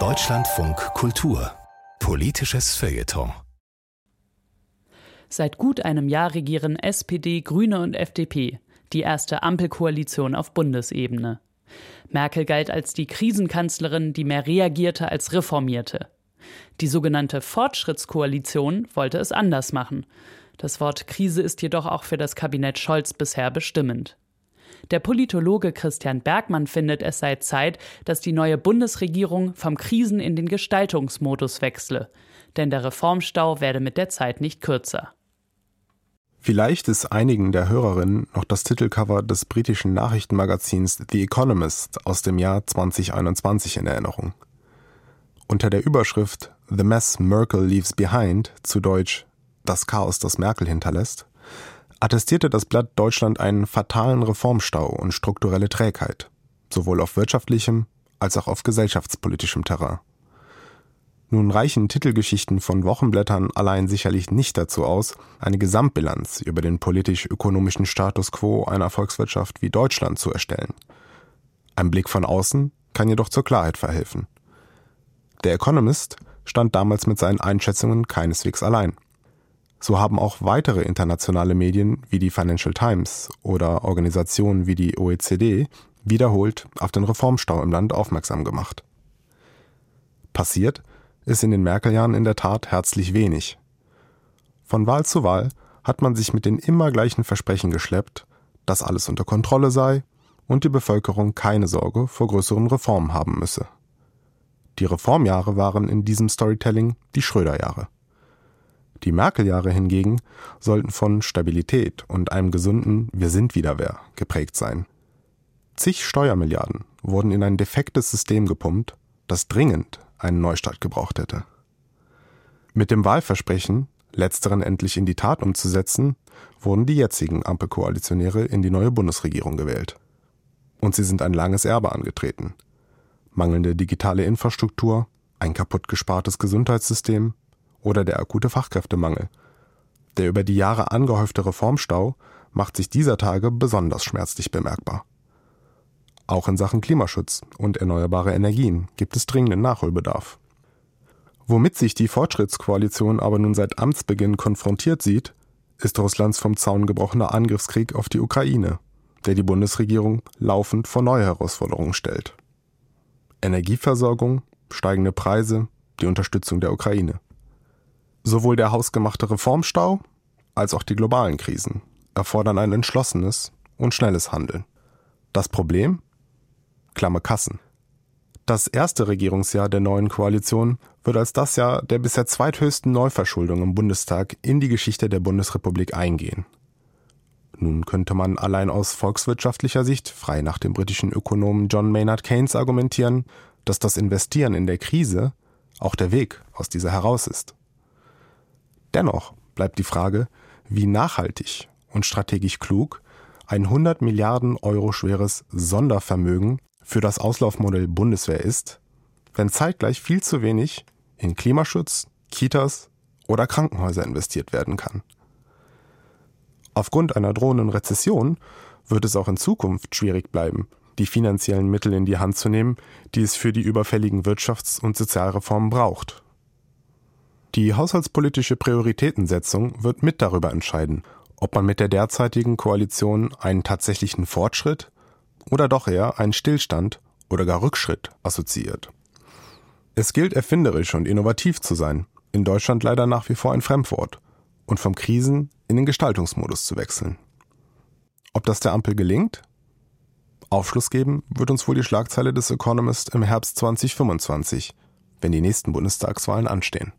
Deutschlandfunk Kultur Politisches Feuilleton Seit gut einem Jahr regieren SPD, Grüne und FDP, die erste Ampelkoalition auf Bundesebene. Merkel galt als die Krisenkanzlerin, die mehr reagierte als reformierte. Die sogenannte Fortschrittskoalition wollte es anders machen. Das Wort Krise ist jedoch auch für das Kabinett Scholz bisher bestimmend. Der Politologe Christian Bergmann findet, es sei Zeit, dass die neue Bundesregierung vom Krisen in den Gestaltungsmodus wechsle. Denn der Reformstau werde mit der Zeit nicht kürzer. Vielleicht ist einigen der Hörerinnen noch das Titelcover des britischen Nachrichtenmagazins The Economist aus dem Jahr 2021 in Erinnerung. Unter der Überschrift The Mess Merkel Leaves Behind, zu Deutsch Das Chaos, das Merkel hinterlässt, attestierte das Blatt Deutschland einen fatalen Reformstau und strukturelle Trägheit, sowohl auf wirtschaftlichem als auch auf gesellschaftspolitischem Terrain. Nun reichen Titelgeschichten von Wochenblättern allein sicherlich nicht dazu aus, eine Gesamtbilanz über den politisch-ökonomischen Status quo einer Volkswirtschaft wie Deutschland zu erstellen. Ein Blick von außen kann jedoch zur Klarheit verhelfen. Der Economist stand damals mit seinen Einschätzungen keineswegs allein. So haben auch weitere internationale Medien wie die Financial Times oder Organisationen wie die OECD wiederholt auf den Reformstau im Land aufmerksam gemacht. Passiert ist in den Merkel-Jahren in der Tat herzlich wenig. Von Wahl zu Wahl hat man sich mit den immer gleichen Versprechen geschleppt, dass alles unter Kontrolle sei und die Bevölkerung keine Sorge vor größeren Reformen haben müsse. Die Reformjahre waren in diesem Storytelling die Schröder-Jahre. Die Merkel-Jahre hingegen sollten von Stabilität und einem gesunden Wir sind wieder wer geprägt sein. Zig Steuermilliarden wurden in ein defektes System gepumpt, das dringend einen Neustart gebraucht hätte. Mit dem Wahlversprechen, letzteren endlich in die Tat umzusetzen, wurden die jetzigen Ampelkoalitionäre in die neue Bundesregierung gewählt. Und sie sind ein langes Erbe angetreten. Mangelnde digitale Infrastruktur, ein kaputt gespartes Gesundheitssystem, oder der akute Fachkräftemangel. Der über die Jahre angehäufte Reformstau macht sich dieser Tage besonders schmerzlich bemerkbar. Auch in Sachen Klimaschutz und erneuerbare Energien gibt es dringenden Nachholbedarf. Womit sich die Fortschrittskoalition aber nun seit Amtsbeginn konfrontiert sieht, ist Russlands vom Zaun gebrochener Angriffskrieg auf die Ukraine, der die Bundesregierung laufend vor neue Herausforderungen stellt. Energieversorgung, steigende Preise, die Unterstützung der Ukraine. Sowohl der hausgemachte Reformstau als auch die globalen Krisen erfordern ein entschlossenes und schnelles Handeln. Das Problem? Klamme Kassen. Das erste Regierungsjahr der neuen Koalition wird als das Jahr der bisher zweithöchsten Neuverschuldung im Bundestag in die Geschichte der Bundesrepublik eingehen. Nun könnte man allein aus volkswirtschaftlicher Sicht, frei nach dem britischen Ökonomen John Maynard Keynes argumentieren, dass das Investieren in der Krise auch der Weg aus dieser heraus ist. Dennoch bleibt die Frage, wie nachhaltig und strategisch klug ein 100 Milliarden Euro schweres Sondervermögen für das Auslaufmodell Bundeswehr ist, wenn zeitgleich viel zu wenig in Klimaschutz, Kitas oder Krankenhäuser investiert werden kann. Aufgrund einer drohenden Rezession wird es auch in Zukunft schwierig bleiben, die finanziellen Mittel in die Hand zu nehmen, die es für die überfälligen Wirtschafts- und Sozialreformen braucht. Die haushaltspolitische Prioritätensetzung wird mit darüber entscheiden, ob man mit der derzeitigen Koalition einen tatsächlichen Fortschritt oder doch eher einen Stillstand oder gar Rückschritt assoziiert. Es gilt erfinderisch und innovativ zu sein, in Deutschland leider nach wie vor ein Fremdwort, und vom Krisen in den Gestaltungsmodus zu wechseln. Ob das der Ampel gelingt? Aufschluss geben wird uns wohl die Schlagzeile des Economist im Herbst 2025, wenn die nächsten Bundestagswahlen anstehen.